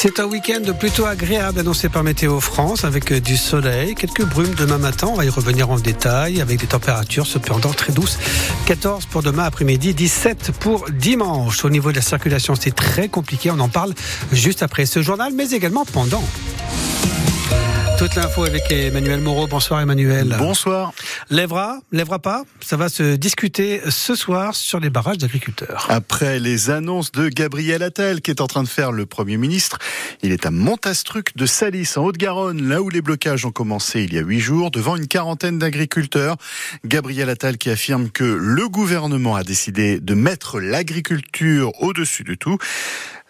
C'est un week-end plutôt agréable annoncé par Météo France avec du soleil, quelques brumes demain matin. On va y revenir en détail avec des températures cependant très douces. 14 pour demain après-midi, 17 pour dimanche. Au niveau de la circulation, c'est très compliqué. On en parle juste après ce journal, mais également pendant. Toute l'info avec Emmanuel Moreau. Bonsoir Emmanuel. Bonsoir. Lèvera, lèvera pas. Ça va se discuter ce soir sur les barrages d'agriculteurs. Après les annonces de Gabriel Attal, qui est en train de faire le Premier ministre, il est à Montastruc de Salis, en Haute-Garonne, là où les blocages ont commencé il y a huit jours, devant une quarantaine d'agriculteurs. Gabriel Attal qui affirme que le gouvernement a décidé de mettre l'agriculture au-dessus de tout.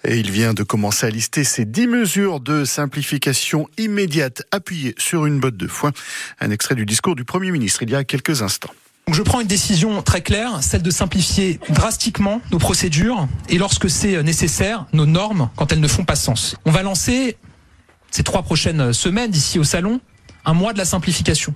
Et il vient de commencer à lister ces dix mesures de simplification immédiate appuyées sur une botte de foin. Un extrait du discours du Premier ministre il y a quelques instants. je prends une décision très claire, celle de simplifier drastiquement nos procédures et lorsque c'est nécessaire, nos normes quand elles ne font pas sens. On va lancer ces trois prochaines semaines d'ici au salon un mois de la simplification.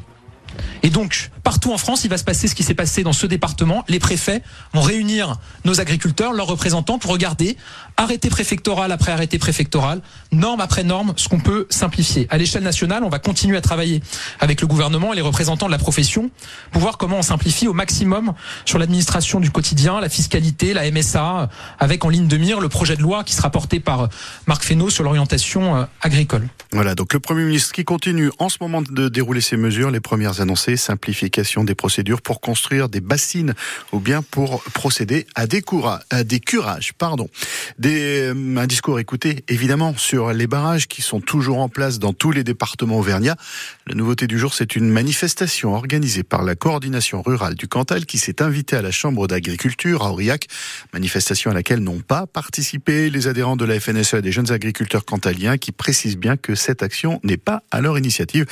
Et donc, partout en France, il va se passer ce qui s'est passé dans ce département. Les préfets vont réunir nos agriculteurs, leurs représentants, pour regarder, arrêté préfectoral après arrêté préfectoral, norme après norme, ce qu'on peut simplifier. À l'échelle nationale, on va continuer à travailler avec le gouvernement et les représentants de la profession pour voir comment on simplifie au maximum sur l'administration du quotidien, la fiscalité, la MSA, avec en ligne de mire le projet de loi qui sera porté par Marc Fesneau sur l'orientation euh, agricole. Voilà, donc le Premier ministre qui continue en ce moment de dérouler ses mesures, les premières annoncées, simplification des procédures pour construire des bassines ou bien pour procéder à des, curages. Pardon. Euh, un discours écouté évidemment sur les barrages qui sont toujours en place dans tous les départements auvergnats. La nouveauté du jour, c'est une manifestation organisée par la coordination rurale du Cantal qui s'est invitée à la Chambre d'agriculture à Aurillac. Manifestation à laquelle n'ont pas participé les adhérents de la FNSE des jeunes agriculteurs cantaliens qui précisent bien que cette action n'est pas à leur initiative.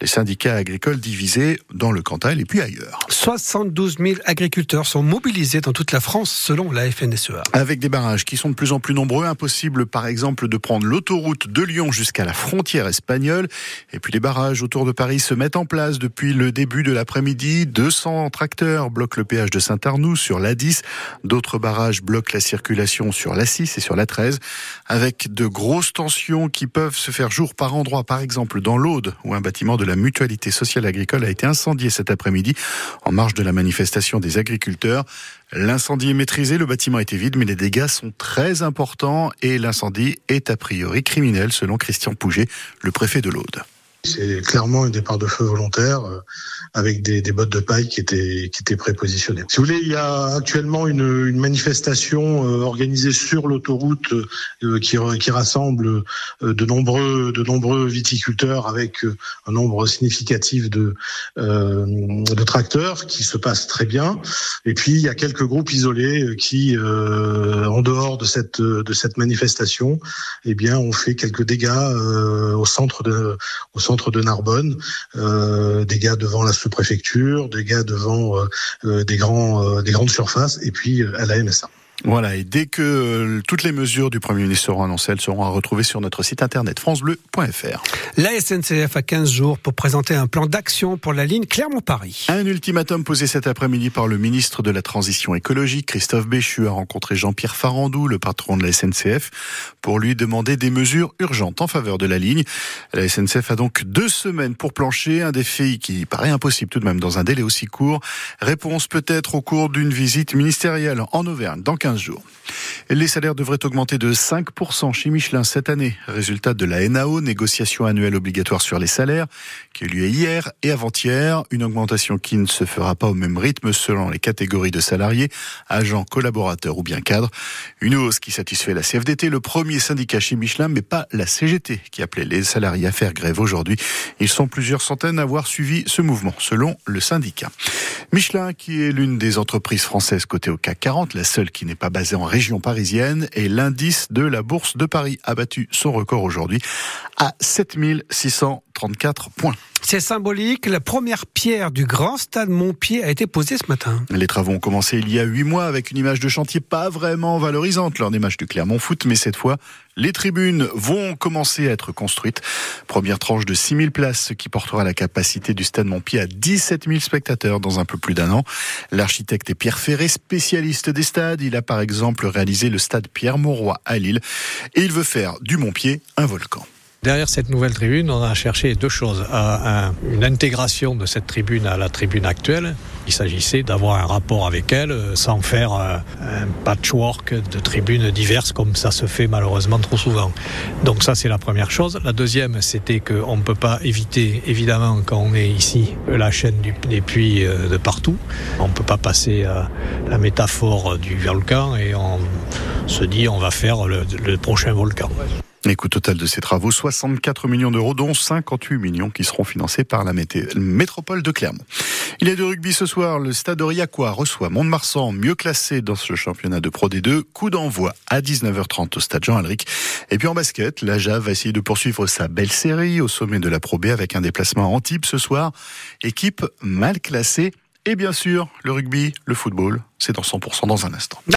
Les syndicats agricoles divisés dans le Cantal et puis ailleurs. 72 000 agriculteurs sont mobilisés dans toute la France selon la FNSEA. Avec des barrages qui sont de plus en plus nombreux, impossible par exemple de prendre l'autoroute de Lyon jusqu'à la frontière espagnole. Et puis les barrages autour de Paris se mettent en place depuis le début de l'après-midi. 200 tracteurs bloquent le péage de Saint-Arnoux sur l'A10. D'autres barrages bloquent la circulation sur l'A6 et sur l'A13 avec de grosses tensions qui peuvent se faire jour par endroit. Par exemple dans l'Aude où un bâtiment de la mutualité sociale agricole a été incendié cet après-midi en marge de la manifestation des agriculteurs. L'incendie est maîtrisé, le bâtiment était vide, mais les dégâts sont très importants et l'incendie est a priori criminel selon Christian Pouget, le préfet de l'Aude. C'est clairement un départ de feu volontaire euh, avec des, bottes de paille qui étaient prépositionnées. Si vous voulez, il y a actuellement une, manifestation euh, organisée sur l'autoroute euh, qui, rassemble de nombreux viticulteurs avec un nombre significatif de tracteurs qui se passe très bien. Et puis il y a quelques groupes isolés qui, en dehors de cette de cette manifestation, eh bien, ont fait quelques dégâts au centre de au centre de Narbonne, euh, des gars devant la sous-préfecture, des gars devant euh, euh, des grands des grandes surfaces, et puis à la MSA. Voilà, et dès que euh, toutes les mesures du Premier ministre seront annoncées, elles seront à retrouver sur notre site internet francebleu.fr. La SNCF a 15 jours pour présenter un plan d'action pour la ligne Clermont-Paris. Un ultimatum posé cet après-midi par le ministre de la Transition écologique, Christophe Béchu, a rencontré Jean-Pierre Farandou, le patron de la SNCF, pour lui demander des mesures urgentes en faveur de la ligne. La SNCF a donc deux semaines pour plancher, un défi qui paraît impossible tout de même dans un délai aussi court. Réponse peut-être au cours d'une visite ministérielle en Auvergne dans jours. Les salaires devraient augmenter de 5% chez Michelin cette année. Résultat de la NAO, négociation annuelle obligatoire sur les salaires, qui a eu lieu hier et avant-hier. Une augmentation qui ne se fera pas au même rythme selon les catégories de salariés, agents, collaborateurs ou bien cadres. Une hausse qui satisfait la CFDT, le premier syndicat chez Michelin, mais pas la CGT, qui appelait les salariés à faire grève aujourd'hui. Ils sont plusieurs centaines à avoir suivi ce mouvement, selon le syndicat. Michelin, qui est l'une des entreprises françaises cotées au CAC 40, la seule qui n'est pas basée en région parisienne, et l'indice de la Bourse de Paris a battu son record aujourd'hui à 7600 34 points. C'est symbolique. La première pierre du grand stade Montpied a été posée ce matin. Les travaux ont commencé il y a huit mois avec une image de chantier pas vraiment valorisante lors des matchs du Clermont Foot, mais cette fois, les tribunes vont commencer à être construites. Première tranche de 6000 places, ce qui portera la capacité du stade Montpied à 17 000 spectateurs dans un peu plus d'un an. L'architecte est Pierre Ferré, spécialiste des stades. Il a par exemple réalisé le stade Pierre Mauroy à Lille et il veut faire du Montpied un volcan. Derrière cette nouvelle tribune, on a cherché deux choses. une intégration de cette tribune à la tribune actuelle. Il s'agissait d'avoir un rapport avec elle euh, sans faire euh, un patchwork de tribunes diverses comme ça se fait malheureusement trop souvent. Donc ça c'est la première chose. La deuxième c'était qu'on ne peut pas éviter évidemment quand on est ici la chaîne des puits euh, de partout. On ne peut pas passer à la métaphore du volcan et on se dit on va faire le prochain volcan. Les coûts total de ces travaux, 64 millions d'euros, dont 58 millions qui seront financés par la métropole de Clermont. Il est de rugby ce soir. Le stade Aurillacois reçoit Mont-de-Marsan, mieux classé dans ce championnat de Pro D2. Coup d'envoi à 19h30 au stade Jean-Alric. Et puis en basket, la JAV va essayer de poursuivre sa belle série au sommet de la Pro B avec un déplacement à Antibes ce soir. Équipe mal classée. Et bien sûr, le rugby, le football, c'est dans 100% dans un instant.